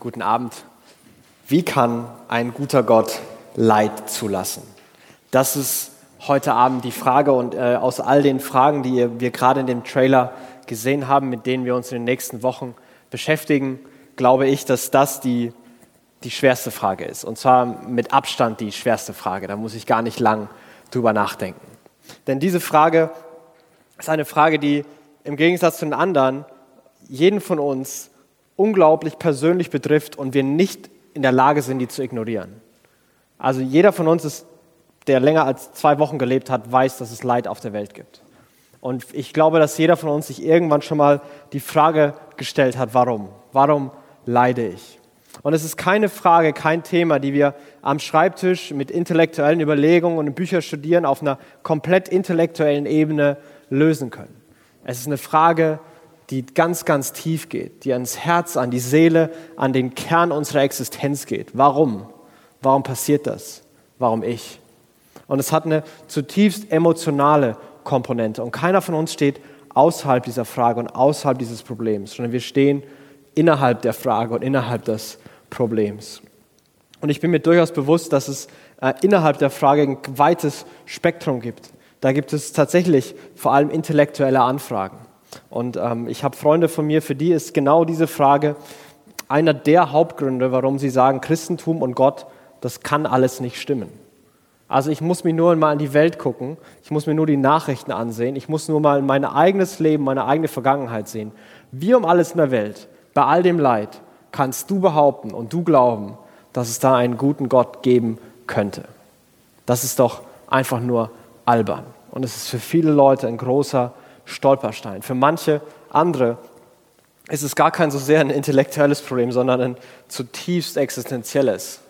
Guten Abend. Wie kann ein guter Gott Leid zulassen? Das ist heute Abend die Frage und äh, aus all den Fragen, die wir gerade in dem Trailer gesehen haben, mit denen wir uns in den nächsten Wochen beschäftigen, glaube ich, dass das die, die schwerste Frage ist. Und zwar mit Abstand die schwerste Frage. Da muss ich gar nicht lang drüber nachdenken. Denn diese Frage ist eine Frage, die im Gegensatz zu den anderen jeden von uns unglaublich persönlich betrifft und wir nicht in der Lage sind, die zu ignorieren. Also jeder von uns, ist, der länger als zwei Wochen gelebt hat, weiß, dass es Leid auf der Welt gibt. Und ich glaube, dass jeder von uns sich irgendwann schon mal die Frage gestellt hat, warum? Warum leide ich? Und es ist keine Frage, kein Thema, die wir am Schreibtisch mit intellektuellen Überlegungen und Büchern studieren auf einer komplett intellektuellen Ebene lösen können. Es ist eine Frage, die ganz, ganz tief geht, die ans Herz, an die Seele, an den Kern unserer Existenz geht. Warum? Warum passiert das? Warum ich? Und es hat eine zutiefst emotionale Komponente. Und keiner von uns steht außerhalb dieser Frage und außerhalb dieses Problems, sondern wir stehen innerhalb der Frage und innerhalb des Problems. Und ich bin mir durchaus bewusst, dass es äh, innerhalb der Frage ein weites Spektrum gibt. Da gibt es tatsächlich vor allem intellektuelle Anfragen. Und ähm, ich habe Freunde von mir, für die ist genau diese Frage einer der Hauptgründe, warum sie sagen, Christentum und Gott, das kann alles nicht stimmen. Also ich muss mir nur mal in die Welt gucken, ich muss mir nur die Nachrichten ansehen, ich muss nur mal mein eigenes Leben, meine eigene Vergangenheit sehen. Wie um alles in der Welt, bei all dem Leid, kannst du behaupten und du glauben, dass es da einen guten Gott geben könnte. Das ist doch einfach nur albern. Und es ist für viele Leute ein großer Stolperstein. Für manche andere ist es gar kein so sehr ein intellektuelles Problem, sondern ein zutiefst existenzielles.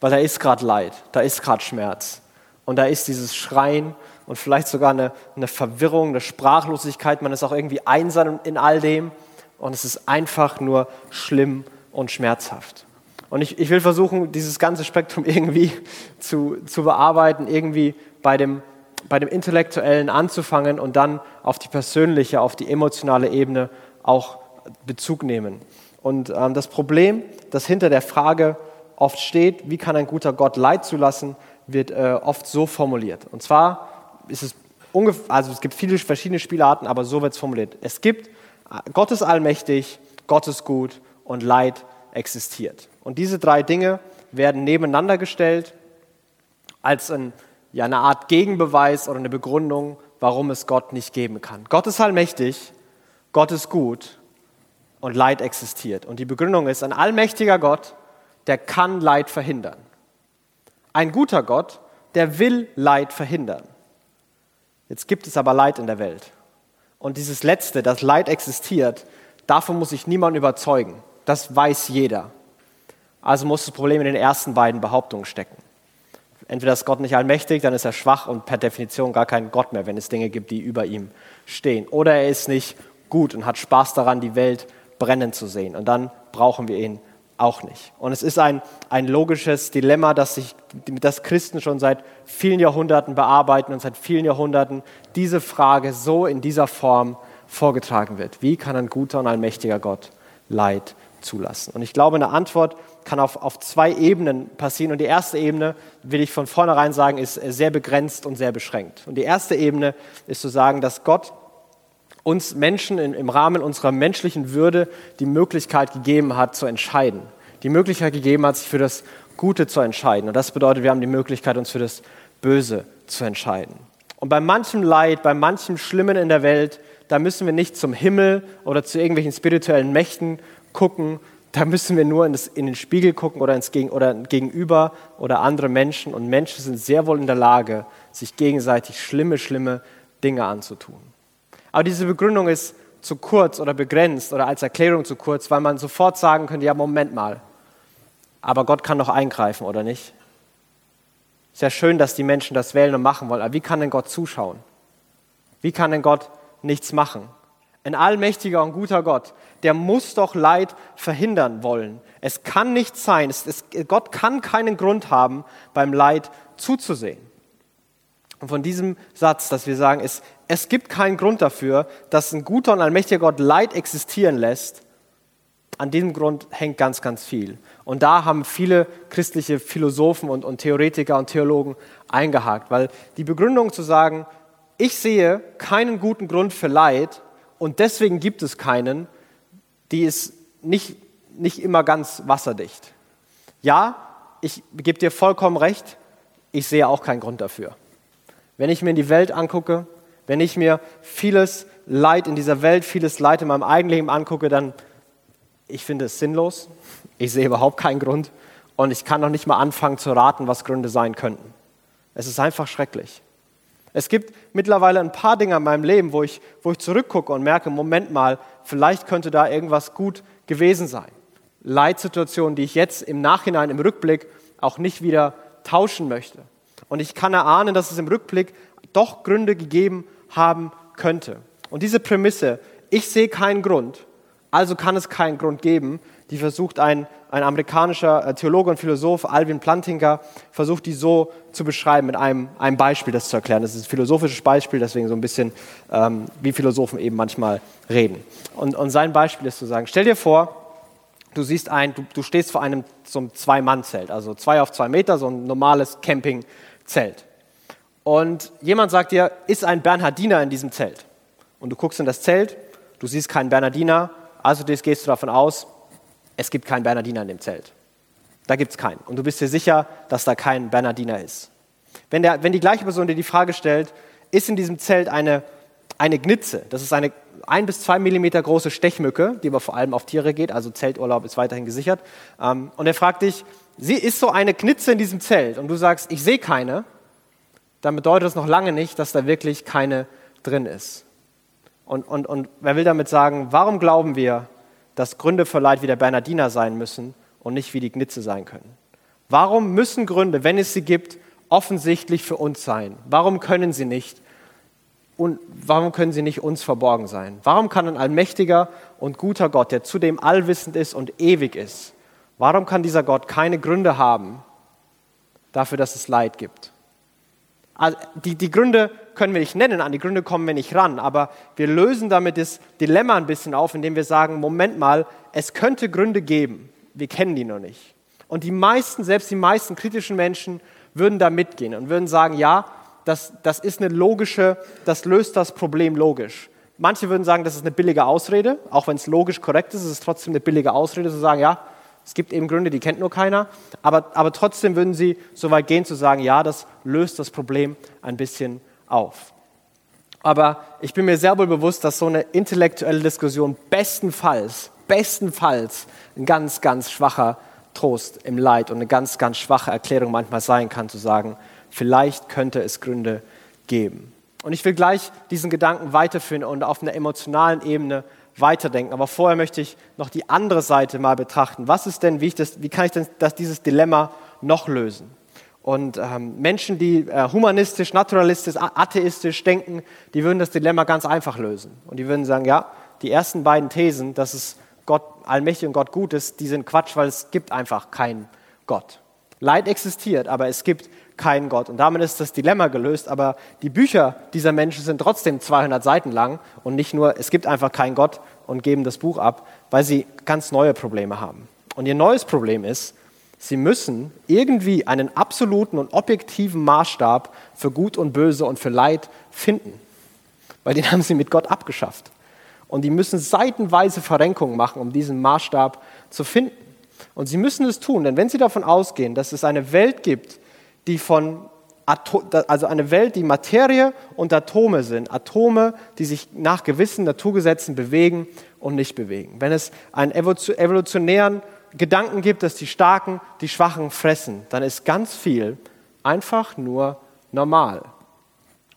Weil da ist gerade Leid, da ist gerade Schmerz. Und da ist dieses Schreien und vielleicht sogar eine, eine Verwirrung, eine Sprachlosigkeit. Man ist auch irgendwie einsam in all dem. Und es ist einfach nur schlimm und schmerzhaft. Und ich, ich will versuchen, dieses ganze Spektrum irgendwie zu, zu bearbeiten, irgendwie bei dem bei dem Intellektuellen anzufangen und dann auf die persönliche, auf die emotionale Ebene auch Bezug nehmen. Und ähm, das Problem, das hinter der Frage oft steht, wie kann ein guter Gott Leid zulassen, wird äh, oft so formuliert. Und zwar ist es ungefähr, also es gibt viele verschiedene Spielarten, aber so wird es formuliert. Es gibt, äh, Gott ist allmächtig, Gott ist gut und Leid existiert. Und diese drei Dinge werden nebeneinander gestellt als ein ja, eine Art Gegenbeweis oder eine Begründung, warum es Gott nicht geben kann. Gott ist allmächtig, Gott ist gut und Leid existiert. Und die Begründung ist, ein allmächtiger Gott, der kann Leid verhindern. Ein guter Gott, der will Leid verhindern. Jetzt gibt es aber Leid in der Welt. Und dieses Letzte, dass Leid existiert, davon muss sich niemand überzeugen. Das weiß jeder. Also muss das Problem in den ersten beiden Behauptungen stecken. Entweder ist Gott nicht allmächtig, dann ist er schwach und per Definition gar kein Gott mehr, wenn es Dinge gibt, die über ihm stehen. Oder er ist nicht gut und hat Spaß daran, die Welt brennen zu sehen. Und dann brauchen wir ihn auch nicht. Und es ist ein, ein logisches Dilemma, das, sich, das Christen schon seit vielen Jahrhunderten bearbeiten und seit vielen Jahrhunderten diese Frage so in dieser Form vorgetragen wird. Wie kann ein guter und allmächtiger Gott Leid zulassen? Und ich glaube, eine Antwort kann auf, auf zwei Ebenen passieren. Und die erste Ebene, will ich von vornherein sagen, ist sehr begrenzt und sehr beschränkt. Und die erste Ebene ist zu sagen, dass Gott uns Menschen in, im Rahmen unserer menschlichen Würde die Möglichkeit gegeben hat, zu entscheiden. Die Möglichkeit gegeben hat, sich für das Gute zu entscheiden. Und das bedeutet, wir haben die Möglichkeit, uns für das Böse zu entscheiden. Und bei manchem Leid, bei manchem Schlimmen in der Welt, da müssen wir nicht zum Himmel oder zu irgendwelchen spirituellen Mächten gucken, da müssen wir nur in, das, in, den Spiegel gucken oder, ins Gegen, oder gegenüber oder andere Menschen. Und Menschen sind sehr wohl in der Lage, sich gegenseitig schlimme, schlimme Dinge anzutun. Aber diese Begründung ist zu kurz oder begrenzt oder als Erklärung zu kurz, weil man sofort sagen könnte, ja, Moment mal, aber Gott kann doch eingreifen, oder nicht? Ist ja schön, dass die Menschen das wählen und machen wollen, aber wie kann denn Gott zuschauen? Wie kann denn Gott nichts machen? Ein allmächtiger und guter Gott, der muss doch Leid verhindern wollen. Es kann nicht sein, es, es, Gott kann keinen Grund haben, beim Leid zuzusehen. Und von diesem Satz, dass wir sagen, es, es gibt keinen Grund dafür, dass ein guter und allmächtiger Gott Leid existieren lässt, An diesem Grund hängt ganz, ganz viel. Und da haben viele christliche Philosophen und, und Theoretiker und Theologen eingehakt, weil die Begründung zu sagen, ich sehe keinen guten Grund für Leid und deswegen gibt es keinen, die ist nicht, nicht immer ganz wasserdicht. Ja, ich gebe dir vollkommen recht, ich sehe auch keinen Grund dafür. Wenn ich mir die Welt angucke, wenn ich mir vieles Leid in dieser Welt, vieles Leid in meinem eigenen Leben angucke, dann ich finde es sinnlos. Ich sehe überhaupt keinen Grund und ich kann noch nicht mal anfangen zu raten, was Gründe sein könnten. Es ist einfach schrecklich. Es gibt mittlerweile ein paar Dinge in meinem Leben, wo ich, wo ich zurückgucke und merke, Moment mal, vielleicht könnte da irgendwas gut gewesen sein. Leitsituationen, die ich jetzt im Nachhinein, im Rückblick auch nicht wieder tauschen möchte. Und ich kann erahnen, dass es im Rückblick doch Gründe gegeben haben könnte. Und diese Prämisse, ich sehe keinen Grund, also kann es keinen Grund geben, die versucht ein, ein amerikanischer äh, Theologe und Philosoph, Alvin Plantinga, versucht die so zu beschreiben, mit einem, einem Beispiel das zu erklären. Das ist ein philosophisches Beispiel, deswegen so ein bisschen, ähm, wie Philosophen eben manchmal reden. Und, und sein Beispiel ist zu sagen, stell dir vor, du siehst ein, du, du stehst vor einem so einem Zwei-Mann-Zelt, also zwei auf zwei Meter, so ein normales Campingzelt. Und jemand sagt dir, ist ein Bernhardiner in diesem Zelt? Und du guckst in das Zelt, du siehst keinen Bernhardiner, also gehst du davon aus, es gibt keinen Bernhardiner in dem Zelt. Da gibt es keinen. Und du bist dir sicher, dass da kein Bernhardiner ist. Wenn, der, wenn die gleiche Person dir die Frage stellt, ist in diesem Zelt eine, eine Gnitze, das ist eine ein bis zwei Millimeter große Stechmücke, die aber vor allem auf Tiere geht, also Zelturlaub ist weiterhin gesichert. Ähm, und er fragt dich, sie ist so eine Knitze in diesem Zelt und du sagst, ich sehe keine, dann bedeutet das noch lange nicht, dass da wirklich keine drin ist. Und, und, und wer will damit sagen, warum glauben wir, dass Gründe für Leid wie der Bernardiner sein müssen und nicht wie die Gnitze sein können? Warum müssen Gründe, wenn es sie gibt, offensichtlich für uns sein? Warum können sie nicht? Und warum können sie nicht uns verborgen sein? Warum kann ein allmächtiger und guter Gott, der zudem allwissend ist und ewig ist, warum kann dieser Gott keine Gründe haben dafür, dass es Leid gibt? Also die, die Gründe können wir nicht nennen, an die Gründe kommen wir nicht ran, aber wir lösen damit das Dilemma ein bisschen auf, indem wir sagen, Moment mal, es könnte Gründe geben, wir kennen die noch nicht. Und die meisten, selbst die meisten kritischen Menschen würden da mitgehen und würden sagen, ja, das, das ist eine logische, das löst das Problem logisch. Manche würden sagen, das ist eine billige Ausrede, auch wenn es logisch korrekt ist, ist es trotzdem eine billige Ausrede zu sagen, ja, es gibt eben Gründe, die kennt nur keiner, aber, aber trotzdem würden sie so weit gehen zu sagen, ja, das löst das Problem ein bisschen auf. Aber ich bin mir sehr wohl bewusst, dass so eine intellektuelle Diskussion bestenfalls, bestenfalls ein ganz, ganz schwacher Trost im Leid und eine ganz, ganz schwache Erklärung manchmal sein kann, zu sagen, vielleicht könnte es Gründe geben. Und ich will gleich diesen Gedanken weiterführen und auf einer emotionalen Ebene weiterdenken. Aber vorher möchte ich noch die andere Seite mal betrachten. Was ist denn, wie, das, wie kann ich denn das, dieses Dilemma noch lösen? Und ähm, Menschen, die äh, humanistisch, naturalistisch, atheistisch denken, die würden das Dilemma ganz einfach lösen. Und die würden sagen, ja, die ersten beiden Thesen, dass es Gott allmächtig und Gott gut ist, die sind Quatsch, weil es gibt einfach keinen Gott. Leid existiert, aber es gibt keinen Gott. Und damit ist das Dilemma gelöst. Aber die Bücher dieser Menschen sind trotzdem 200 Seiten lang und nicht nur, es gibt einfach keinen Gott und geben das Buch ab, weil sie ganz neue Probleme haben. Und ihr neues Problem ist, sie müssen irgendwie einen absoluten und objektiven Maßstab für Gut und Böse und für Leid finden. Weil den haben sie mit Gott abgeschafft. Und die müssen seitenweise Verrenkungen machen, um diesen Maßstab zu finden. Und sie müssen es tun, denn wenn sie davon ausgehen, dass es eine Welt gibt, die von also eine Welt, die Materie und Atome sind. Atome, die sich nach gewissen Naturgesetzen bewegen und nicht bewegen. Wenn es einen evolutionären Gedanken gibt, dass die Starken die Schwachen fressen, dann ist ganz viel einfach nur normal.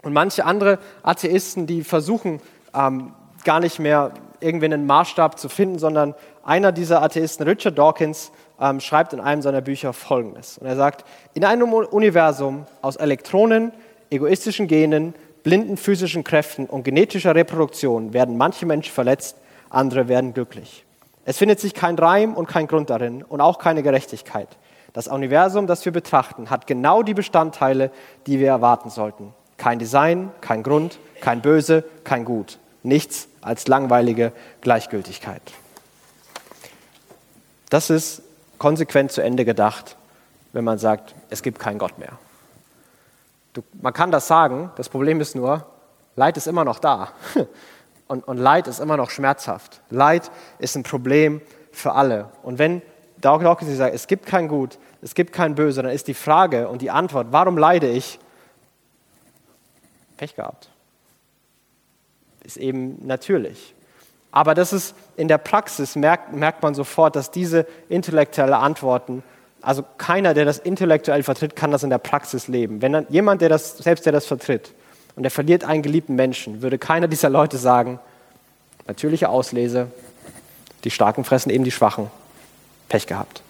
Und manche andere Atheisten, die versuchen ähm, gar nicht mehr irgendwie einen Maßstab zu finden, sondern einer dieser Atheisten, Richard Dawkins, ähm, schreibt in einem seiner Bücher Folgendes. Und er sagt, in einem Universum aus Elektronen, egoistischen Genen, blinden physischen Kräften und genetischer Reproduktion werden manche Menschen verletzt, andere werden glücklich. Es findet sich kein Reim und kein Grund darin und auch keine Gerechtigkeit. Das Universum, das wir betrachten, hat genau die Bestandteile, die wir erwarten sollten. Kein Design, kein Grund, kein Böse, kein Gut. Nichts als langweilige Gleichgültigkeit. Das ist konsequent zu Ende gedacht, wenn man sagt, es gibt keinen Gott mehr. Du, man kann das sagen, das Problem ist nur, Leid ist immer noch da. Und, und Leid ist immer noch schmerzhaft. Leid ist ein Problem für alle. Und wenn Dawkins sagt, es gibt kein Gut, es gibt kein Böse, dann ist die Frage und die Antwort, warum leide ich? Pech gehabt. Ist eben natürlich. Aber das ist in der Praxis, merkt, merkt man sofort, dass diese intellektuelle Antworten, also keiner, der das intellektuell vertritt, kann das in der Praxis leben. Wenn dann jemand, der das, selbst der das vertritt, und er verliert einen geliebten Menschen, würde keiner dieser Leute sagen, natürliche Auslese, die Starken fressen eben die Schwachen, Pech gehabt.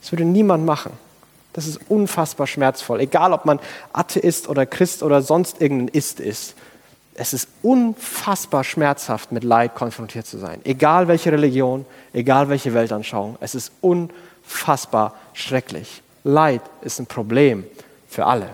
Das würde niemand machen. Das ist unfassbar schmerzvoll, egal ob man Atheist oder Christ oder sonst irgendein Ist ist. Es ist unfassbar schmerzhaft, mit Leid konfrontiert zu sein. Egal welche Religion, egal welche Weltanschauung. Es ist unfassbar schrecklich. Leid ist ein Problem für alle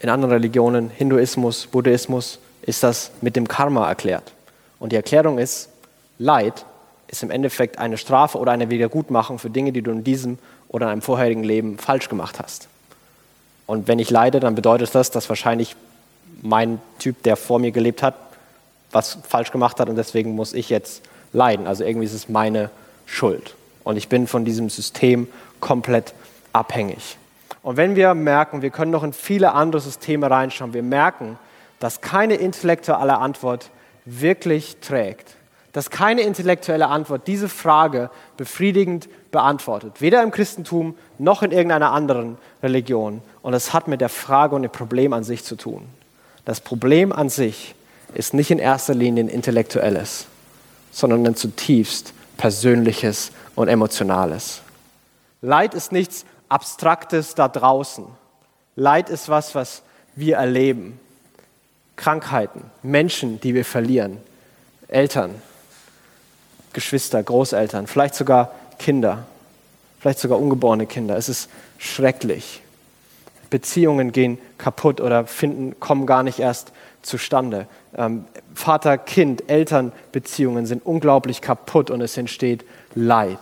in anderen Religionen, Hinduismus, Buddhismus, ist das mit dem Karma erklärt. Und die Erklärung ist, Leid ist im Endeffekt eine Strafe oder eine Wiedergutmachung für Dinge, die du in diesem oder in einem vorherigen Leben falsch gemacht hast. Und wenn ich leide, dann bedeutet das, dass wahrscheinlich mein Typ, der vor mir gelebt hat, was falsch gemacht hat und deswegen muss ich jetzt leiden. Also irgendwie ist es meine Schuld. Und ich bin von diesem System komplett abhängig. Und wenn wir merken, wir können noch in viele andere Systeme reinschauen, wir merken, dass keine intellektuelle Antwort wirklich trägt, dass keine intellektuelle Antwort diese Frage befriedigend beantwortet, weder im Christentum noch in irgendeiner anderen Religion. Und es hat mit der Frage und dem Problem an sich zu tun. Das Problem an sich ist nicht in erster Linie ein intellektuelles, sondern ein zutiefst persönliches und emotionales. Leid ist nichts Abstraktes da draußen. Leid ist was, was wir erleben. Krankheiten, Menschen, die wir verlieren, Eltern, Geschwister, Großeltern, vielleicht sogar Kinder, vielleicht sogar ungeborene Kinder. Es ist schrecklich. Beziehungen gehen kaputt oder finden, kommen gar nicht erst zustande. Ähm, Vater-Kind, Elternbeziehungen sind unglaublich kaputt und es entsteht Leid.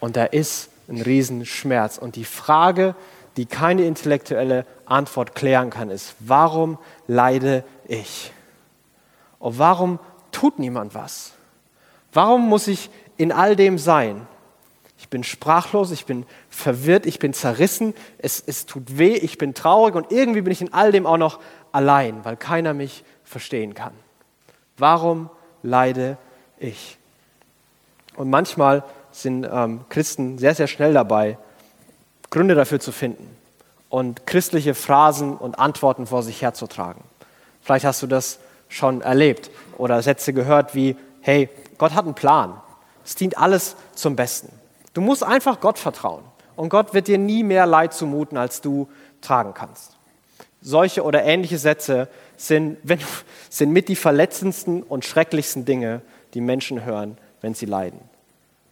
Und da ist ein Riesenschmerz. Und die Frage, die keine intellektuelle Antwort klären kann, ist, warum leide ich? Und warum tut niemand was? Warum muss ich in all dem sein? Ich bin sprachlos, ich bin verwirrt, ich bin zerrissen, es, es tut weh, ich bin traurig und irgendwie bin ich in all dem auch noch allein, weil keiner mich verstehen kann. Warum leide ich? Und manchmal sind ähm, Christen sehr, sehr schnell dabei, Gründe dafür zu finden und christliche Phrasen und Antworten vor sich herzutragen. Vielleicht hast du das schon erlebt oder Sätze gehört wie, hey, Gott hat einen Plan. Es dient alles zum Besten. Du musst einfach Gott vertrauen und Gott wird dir nie mehr Leid zumuten, als du tragen kannst. Solche oder ähnliche Sätze sind, wenn, sind mit die verletzendsten und schrecklichsten Dinge, die Menschen hören, wenn sie leiden.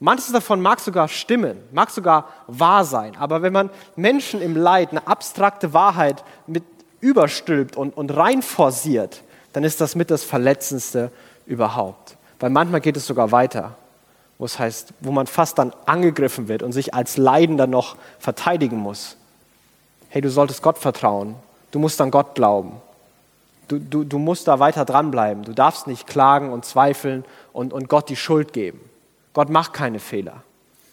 Manches davon mag sogar stimmen, mag sogar wahr sein, aber wenn man Menschen im Leid eine abstrakte Wahrheit mit überstülpt und, und reinforciert, dann ist das mit das Verletzendste überhaupt. Weil manchmal geht es sogar weiter, wo es heißt, wo man fast dann angegriffen wird und sich als Leidender noch verteidigen muss. Hey, du solltest Gott vertrauen, du musst an Gott glauben. Du, du, du musst da weiter dranbleiben. Du darfst nicht klagen und zweifeln und, und Gott die Schuld geben. Gott macht keine Fehler.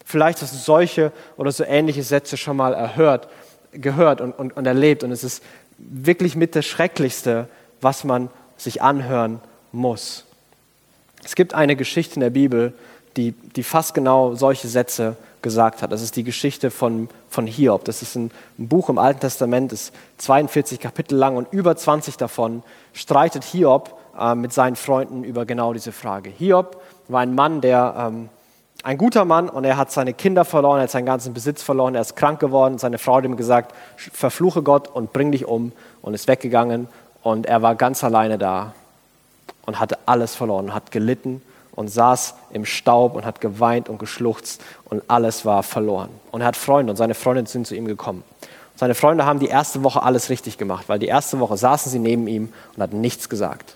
Vielleicht hast du solche oder so ähnliche Sätze schon mal erhört, gehört und, und, und erlebt. Und es ist wirklich mit das Schrecklichste, was man sich anhören muss. Es gibt eine Geschichte in der Bibel, die, die fast genau solche Sätze gesagt hat. Das ist die Geschichte von, von Hiob. Das ist ein, ein Buch im Alten Testament, ist 42 Kapitel lang und über 20 davon streitet Hiob äh, mit seinen Freunden über genau diese Frage. Hiob war ein Mann, der ähm, ein guter Mann und er hat seine Kinder verloren, er hat seinen ganzen Besitz verloren, er ist krank geworden. Seine Frau hat ihm gesagt, verfluche Gott und bring dich um und ist weggegangen und er war ganz alleine da und hatte alles verloren, hat gelitten und saß im Staub und hat geweint und geschluchzt und alles war verloren. Und er hat Freunde und seine Freunde sind zu ihm gekommen. Seine Freunde haben die erste Woche alles richtig gemacht, weil die erste Woche saßen sie neben ihm und hatten nichts gesagt.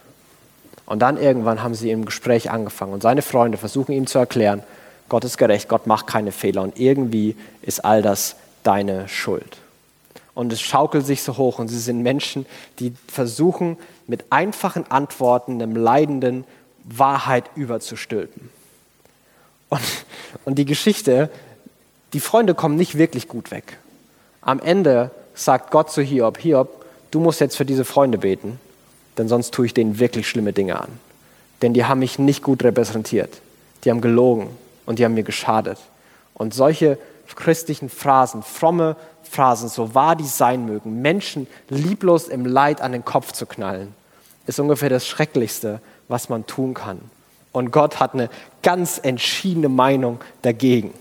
Und dann irgendwann haben sie im Gespräch angefangen und seine Freunde versuchen ihm zu erklären, Gott ist gerecht, Gott macht keine Fehler und irgendwie ist all das deine Schuld. Und es schaukelt sich so hoch und sie sind Menschen, die versuchen, mit einfachen Antworten einem Leidenden Wahrheit überzustülpen. Und, und die Geschichte, die Freunde kommen nicht wirklich gut weg. Am Ende sagt Gott zu Hiob, Hiob, du musst jetzt für diese Freunde beten, denn sonst tue ich denen wirklich schlimme Dinge an. Denn die haben mich nicht gut repräsentiert. Die haben gelogen und die haben mir geschadet. Und solche christlichen Phrasen, fromme Phrasen, so wahr die sein mögen, Menschen lieblos im Leid an den Kopf zu knallen, ist ungefähr das Schrecklichste, was man tun kann. Und Gott hat eine ganz entschiedene Meinung dagegen.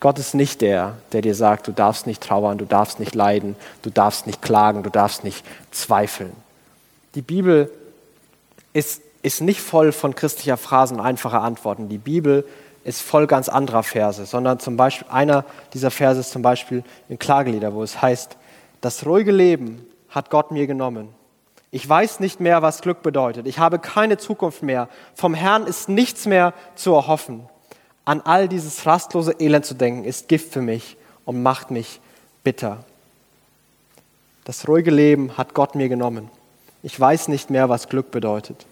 Gott ist nicht der, der dir sagt, du darfst nicht trauern, du darfst nicht leiden, du darfst nicht klagen, du darfst nicht zweifeln. Die Bibel ist, ist nicht voll von christlicher Phrasen und einfacher Antworten. Die Bibel ist voll ganz anderer Verse, sondern zum Beispiel einer dieser Verse ist zum Beispiel in Klagelieder, wo es heißt, das ruhige Leben hat Gott mir genommen. Ich weiß nicht mehr, was Glück bedeutet. Ich habe keine Zukunft mehr. Vom Herrn ist nichts mehr zu erhoffen. An all dieses rastlose Elend zu denken, ist Gift für mich und macht mich bitter. Das ruhige Leben hat Gott mir genommen. Ich weiß nicht mehr, was Glück bedeutet.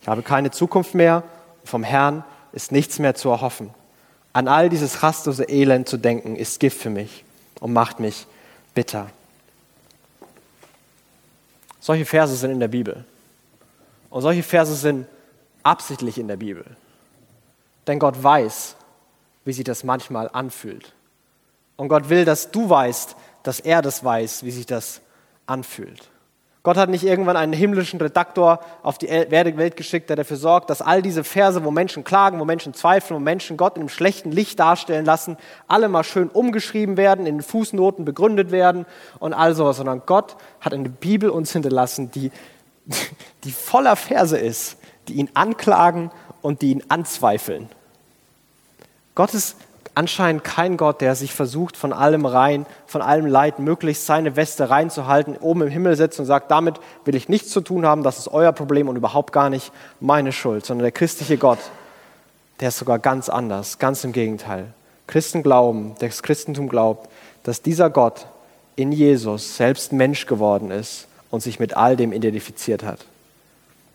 Ich habe keine Zukunft mehr. Vom Herrn ist nichts mehr zu erhoffen. An all dieses rastlose Elend zu denken, ist Gift für mich und macht mich bitter. Solche Verse sind in der Bibel. Und solche Verse sind absichtlich in der Bibel. Denn Gott weiß, wie sich das manchmal anfühlt. Und Gott will, dass du weißt, dass er das weiß, wie sich das anfühlt. Gott hat nicht irgendwann einen himmlischen Redaktor auf die Welt geschickt, der dafür sorgt, dass all diese Verse, wo Menschen klagen, wo Menschen zweifeln, wo Menschen Gott in einem schlechten Licht darstellen lassen, alle mal schön umgeschrieben werden, in Fußnoten begründet werden und all sowas, sondern Gott hat eine Bibel uns hinterlassen, die, die voller Verse ist, die ihn anklagen und die ihn anzweifeln. Gott ist anscheinend kein Gott, der sich versucht, von allem rein, von allem Leid möglichst seine Weste reinzuhalten, oben im Himmel sitzt und sagt, damit will ich nichts zu tun haben, das ist euer Problem und überhaupt gar nicht meine Schuld, sondern der christliche Gott, der ist sogar ganz anders, ganz im Gegenteil. Christen glauben, das Christentum glaubt, dass dieser Gott in Jesus selbst Mensch geworden ist und sich mit all dem identifiziert hat.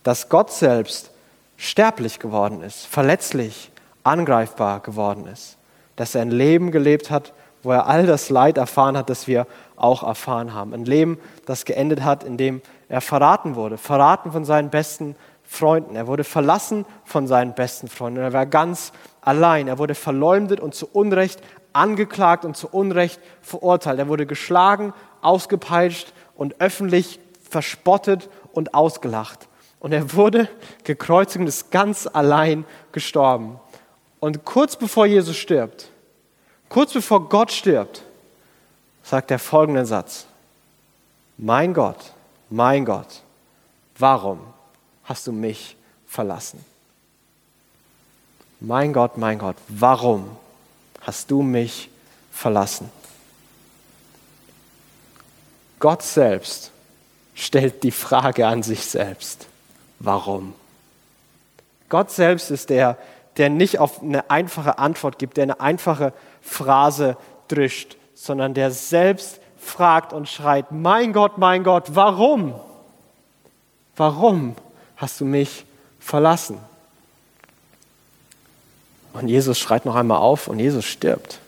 Dass Gott selbst sterblich geworden ist, verletzlich, angreifbar geworden ist dass er ein Leben gelebt hat, wo er all das Leid erfahren hat, das wir auch erfahren haben. Ein Leben, das geendet hat, in dem er verraten wurde, verraten von seinen besten Freunden. Er wurde verlassen von seinen besten Freunden. Er war ganz allein. Er wurde verleumdet und zu Unrecht angeklagt und zu Unrecht verurteilt. Er wurde geschlagen, ausgepeitscht und öffentlich verspottet und ausgelacht. Und er wurde gekreuzigt und ist ganz allein gestorben. Und kurz bevor Jesus stirbt, kurz bevor Gott stirbt, sagt er folgenden Satz. Mein Gott, mein Gott, warum hast du mich verlassen? Mein Gott, mein Gott, warum hast du mich verlassen? Gott selbst stellt die Frage an sich selbst. Warum? Gott selbst ist der, der nicht auf eine einfache Antwort gibt, der eine einfache Phrase drischt, sondern der selbst fragt und schreit, mein Gott, mein Gott, warum? Warum hast du mich verlassen? Und Jesus schreit noch einmal auf und Jesus stirbt.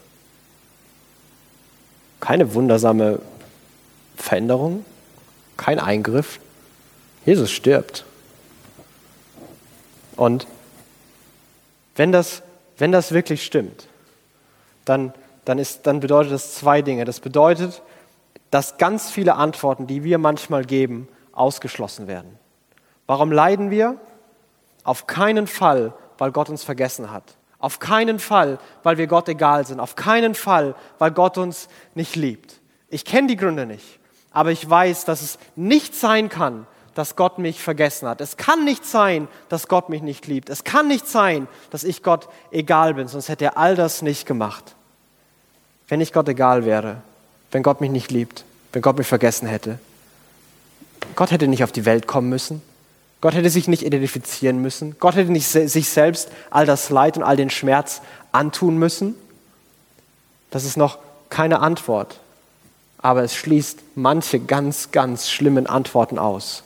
Keine wundersame Veränderung, kein Eingriff. Jesus stirbt. Und wenn das, wenn das wirklich stimmt, dann, dann, ist, dann bedeutet das zwei Dinge. Das bedeutet, dass ganz viele Antworten, die wir manchmal geben, ausgeschlossen werden. Warum leiden wir? Auf keinen Fall, weil Gott uns vergessen hat. Auf keinen Fall, weil wir Gott egal sind. Auf keinen Fall, weil Gott uns nicht liebt. Ich kenne die Gründe nicht, aber ich weiß, dass es nicht sein kann, dass Gott mich vergessen hat. Es kann nicht sein, dass Gott mich nicht liebt. Es kann nicht sein, dass ich Gott egal bin, sonst hätte er all das nicht gemacht. Wenn ich Gott egal wäre, wenn Gott mich nicht liebt, wenn Gott mich vergessen hätte. Gott hätte nicht auf die Welt kommen müssen. Gott hätte sich nicht identifizieren müssen. Gott hätte nicht sich selbst all das Leid und all den Schmerz antun müssen. Das ist noch keine Antwort, aber es schließt manche ganz, ganz schlimmen Antworten aus.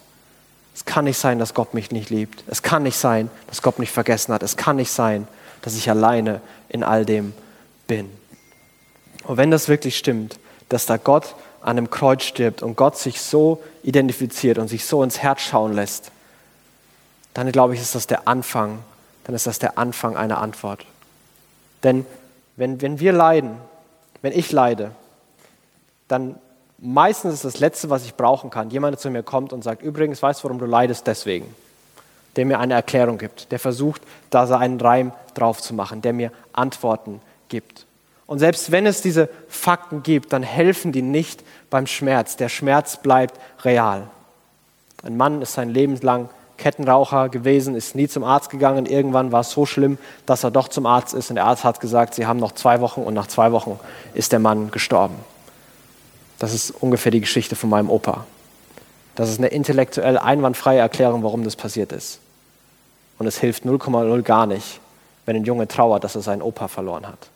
Es kann nicht sein, dass Gott mich nicht liebt. Es kann nicht sein, dass Gott mich vergessen hat. Es kann nicht sein, dass ich alleine in all dem bin. Und wenn das wirklich stimmt, dass da Gott an einem Kreuz stirbt und Gott sich so identifiziert und sich so ins Herz schauen lässt, dann glaube ich, ist das der Anfang, dann ist das der Anfang einer Antwort. Denn wenn, wenn wir leiden, wenn ich leide, dann meistens ist das Letzte, was ich brauchen kann, jemand, der zu mir kommt und sagt, übrigens, weißt du, warum du leidest? Deswegen. Der mir eine Erklärung gibt, der versucht, da einen Reim drauf zu machen, der mir Antworten gibt. Und selbst wenn es diese Fakten gibt, dann helfen die nicht beim Schmerz. Der Schmerz bleibt real. Ein Mann ist sein Leben lang Kettenraucher gewesen, ist nie zum Arzt gegangen. Irgendwann war es so schlimm, dass er doch zum Arzt ist. Und der Arzt hat gesagt, sie haben noch zwei Wochen und nach zwei Wochen ist der Mann gestorben. Das ist ungefähr die Geschichte von meinem Opa. Das ist eine intellektuell einwandfreie Erklärung, warum das passiert ist. Und es hilft 0,0 gar nicht, wenn ein Junge trauert, dass er seinen Opa verloren hat.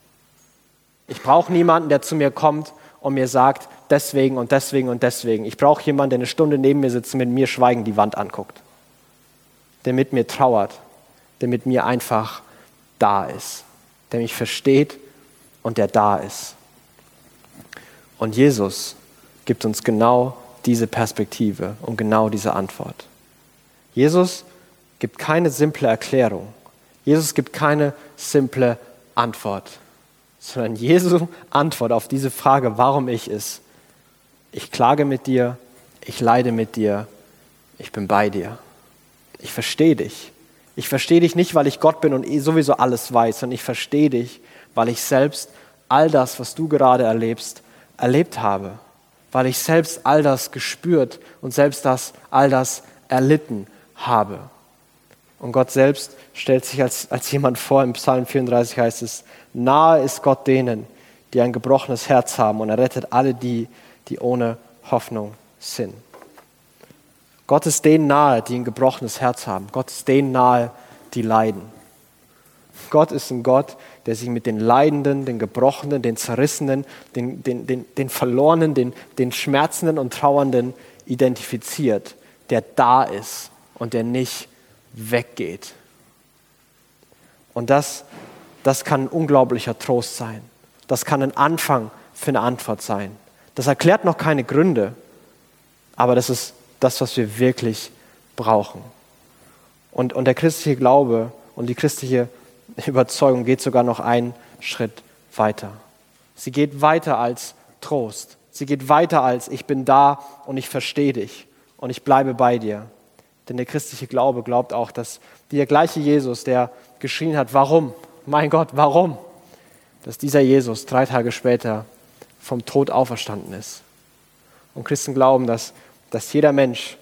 Ich brauche niemanden, der zu mir kommt und mir sagt, deswegen und deswegen und deswegen. Ich brauche jemanden, der eine Stunde neben mir sitzt und mit mir schweigend die Wand anguckt. Der mit mir trauert, der mit mir einfach da ist, der mich versteht und der da ist. Und Jesus gibt uns genau diese Perspektive und genau diese Antwort. Jesus gibt keine simple Erklärung. Jesus gibt keine simple Antwort, sondern Jesu Antwort auf diese Frage, warum ich ist, ich klage mit dir, ich leide mit dir, ich bin bei dir. Ich verstehe dich. Ich verstehe dich nicht, weil ich Gott bin und eh sowieso alles weiß, sondern ich verstehe dich, weil ich selbst all das, was du gerade erlebst, erlebt habe, weil ich selbst all das gespürt und selbst das, all das erlitten habe. Und Gott selbst stellt sich als, als jemand vor, im Psalm 34 heißt es, nahe ist Gott denen, die ein gebrochenes Herz haben und er rettet alle die, die ohne Hoffnung sind. Gott ist denen nahe, die ein gebrochenes Herz haben. Gott ist denen nahe, die leiden. Gott ist ein Gott, der sich mit den Leidenden, den Gebrochenen, den Zerrissenen, den, den, den, den Verlorenen, den, den Schmerzenden und Trauernden identifiziert, der da ist und der nicht weggeht. Und das, das kann ein unglaublicher Trost sein. Das kann ein Anfang für eine Antwort sein. Das erklärt noch keine Gründe, aber das ist das, was wir wirklich brauchen. Und, und der christliche Glaube und die christliche Überzeugung geht sogar noch einen Schritt weiter. Sie geht weiter als Trost. Sie geht weiter als ich bin da und ich verstehe dich und ich bleibe bei dir. Denn der christliche Glaube glaubt auch, dass der gleiche Jesus, der geschrien hat, warum? Mein Gott, warum? Dass dieser Jesus drei Tage später vom Tod auferstanden ist. Und Christen glauben, dass, dass jeder Mensch,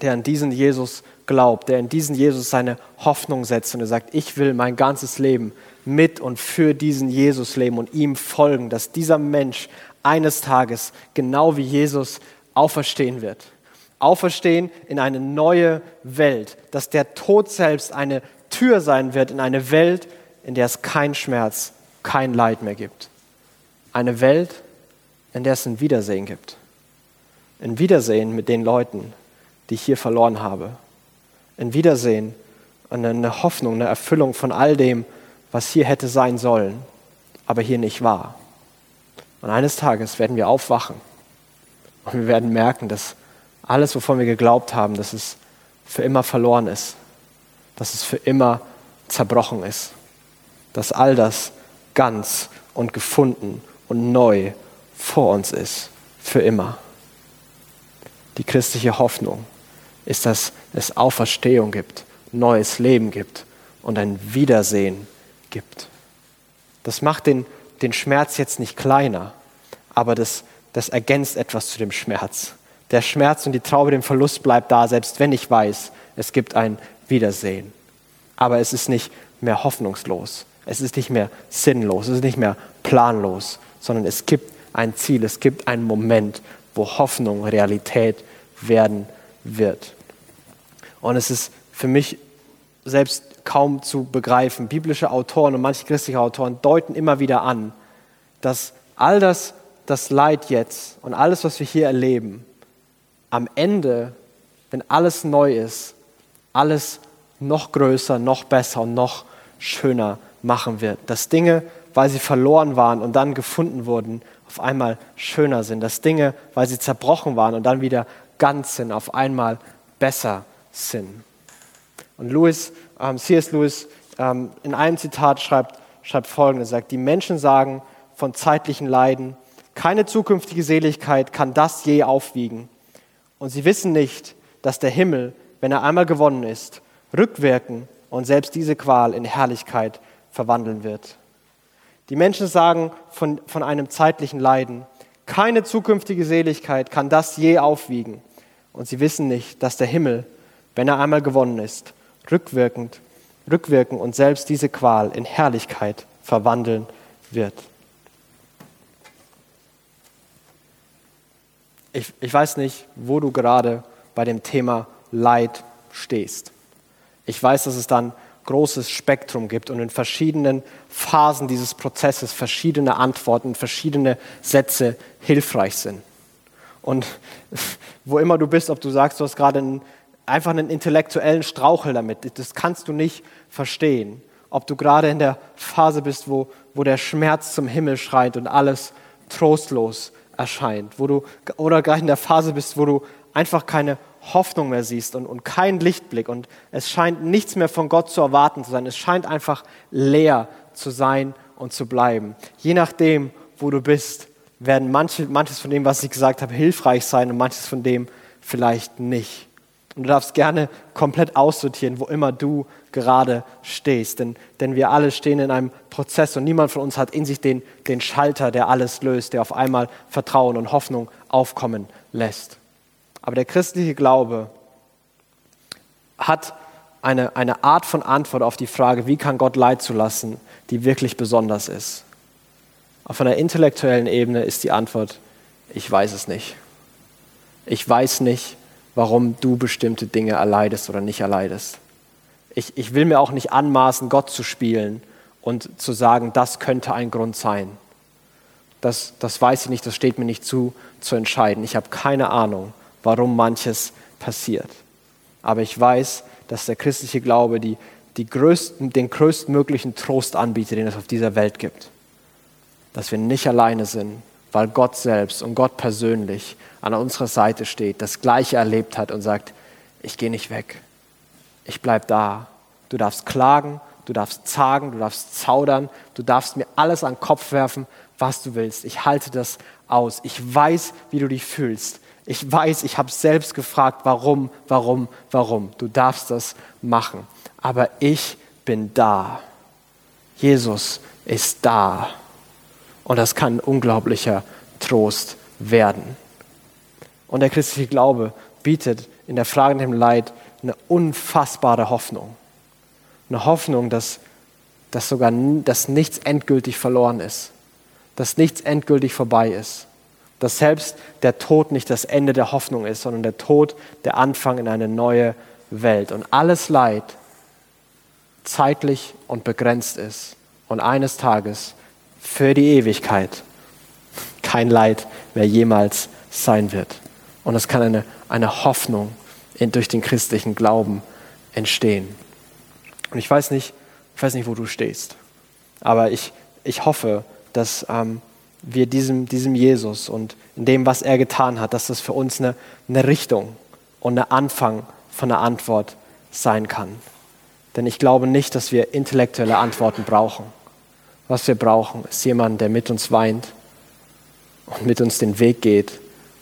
der an diesen Jesus glaubt, der in diesen Jesus seine Hoffnung setzt und er sagt, ich will mein ganzes Leben mit und für diesen Jesus leben und ihm folgen, dass dieser Mensch eines Tages genau wie Jesus auferstehen wird. Auferstehen in eine neue Welt, dass der Tod selbst eine Tür sein wird in eine Welt, in der es keinen Schmerz, kein Leid mehr gibt. Eine Welt, in der es ein Wiedersehen gibt. Ein Wiedersehen mit den Leuten, die ich hier verloren habe ein Wiedersehen, eine Hoffnung, eine Erfüllung von all dem, was hier hätte sein sollen, aber hier nicht war. Und eines Tages werden wir aufwachen und wir werden merken, dass alles, wovon wir geglaubt haben, dass es für immer verloren ist, dass es für immer zerbrochen ist, dass all das ganz und gefunden und neu vor uns ist, für immer. Die christliche Hoffnung ist, dass es Auferstehung gibt, neues Leben gibt und ein Wiedersehen gibt. Das macht den, den Schmerz jetzt nicht kleiner, aber das, das ergänzt etwas zu dem Schmerz. Der Schmerz und die Trauer, dem Verlust bleibt da, selbst wenn ich weiß, es gibt ein Wiedersehen. Aber es ist nicht mehr hoffnungslos. Es ist nicht mehr sinnlos. Es ist nicht mehr planlos, sondern es gibt ein Ziel. Es gibt einen Moment, wo Hoffnung Realität werden wird. Und es ist für mich selbst kaum zu begreifen. Biblische Autoren und manche christliche Autoren deuten immer wieder an, dass all das, das Leid jetzt und alles, was wir hier erleben, am Ende, wenn alles neu ist, alles noch größer, noch besser und noch schöner machen wird. Dass Dinge, weil sie verloren waren und dann gefunden wurden, auf einmal schöner sind. Dass Dinge, weil sie zerbrochen waren und dann wieder ganz sind, auf einmal besser sind. Und Lewis, ähm, C.S. Lewis ähm, in einem Zitat schreibt, schreibt folgendes, sagt, die Menschen sagen von zeitlichen Leiden, keine zukünftige Seligkeit kann das je aufwiegen. Und sie wissen nicht, dass der Himmel, wenn er einmal gewonnen ist, rückwirken und selbst diese Qual in Herrlichkeit verwandeln wird. Die Menschen sagen von, von einem zeitlichen Leiden, keine zukünftige Seligkeit kann das je aufwiegen. Und sie wissen nicht, dass der Himmel, wenn er einmal gewonnen ist, rückwirkend, rückwirken und selbst diese Qual in Herrlichkeit verwandeln wird. Ich, ich weiß nicht, wo du gerade bei dem Thema Leid stehst. Ich weiß, dass es dann großes Spektrum gibt und in verschiedenen Phasen dieses Prozesses verschiedene Antworten, verschiedene Sätze hilfreich sind. Und wo immer du bist, ob du sagst, du hast gerade einen, einfach einen intellektuellen Strauchel damit, das kannst du nicht verstehen. Ob du gerade in der Phase bist, wo, wo der Schmerz zum Himmel schreit und alles trostlos erscheint, wo du, oder gerade in der Phase bist, wo du einfach keine Hoffnung mehr siehst und, und keinen Lichtblick und es scheint nichts mehr von Gott zu erwarten zu sein. Es scheint einfach leer zu sein und zu bleiben. Je nachdem, wo du bist, werden manche, manches von dem, was ich gesagt habe, hilfreich sein und manches von dem vielleicht nicht. Und du darfst gerne komplett aussortieren, wo immer du gerade stehst. Denn, denn wir alle stehen in einem Prozess und niemand von uns hat in sich den, den Schalter, der alles löst, der auf einmal Vertrauen und Hoffnung aufkommen lässt. Aber der christliche Glaube hat eine, eine Art von Antwort auf die Frage, wie kann Gott Leid zulassen, die wirklich besonders ist. Auf einer intellektuellen Ebene ist die Antwort, ich weiß es nicht. Ich weiß nicht, warum du bestimmte Dinge erleidest oder nicht erleidest. Ich, ich will mir auch nicht anmaßen, Gott zu spielen und zu sagen, das könnte ein Grund sein. Das, das weiß ich nicht, das steht mir nicht zu, zu entscheiden. Ich habe keine Ahnung warum manches passiert. Aber ich weiß, dass der christliche Glaube die, die größten, den größtmöglichen Trost anbietet, den es auf dieser Welt gibt. Dass wir nicht alleine sind, weil Gott selbst und Gott persönlich an unserer Seite steht, das Gleiche erlebt hat und sagt, ich gehe nicht weg, ich bleibe da. Du darfst klagen, du darfst zagen, du darfst zaudern, du darfst mir alles an den Kopf werfen, was du willst. Ich halte das aus. Ich weiß, wie du dich fühlst. Ich weiß, ich habe selbst gefragt, warum, warum, warum. Du darfst das machen. Aber ich bin da. Jesus ist da. Und das kann ein unglaublicher Trost werden. Und der christliche Glaube bietet in der Frage nach dem Leid eine unfassbare Hoffnung. Eine Hoffnung, dass, dass sogar dass nichts endgültig verloren ist, dass nichts endgültig vorbei ist dass selbst der Tod nicht das Ende der Hoffnung ist, sondern der Tod der Anfang in eine neue Welt. Und alles Leid zeitlich und begrenzt ist und eines Tages für die Ewigkeit kein Leid mehr jemals sein wird. Und es kann eine, eine Hoffnung in, durch den christlichen Glauben entstehen. Und ich weiß nicht, ich weiß nicht, wo du stehst, aber ich, ich hoffe, dass ähm, wir diesem, diesem Jesus und in dem, was er getan hat, dass das für uns eine, eine Richtung und ein Anfang von einer Antwort sein kann. Denn ich glaube nicht, dass wir intellektuelle Antworten brauchen. Was wir brauchen, ist jemand, der mit uns weint und mit uns den Weg geht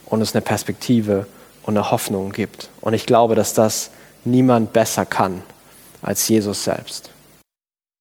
und uns eine Perspektive und eine Hoffnung gibt. Und ich glaube, dass das niemand besser kann als Jesus selbst.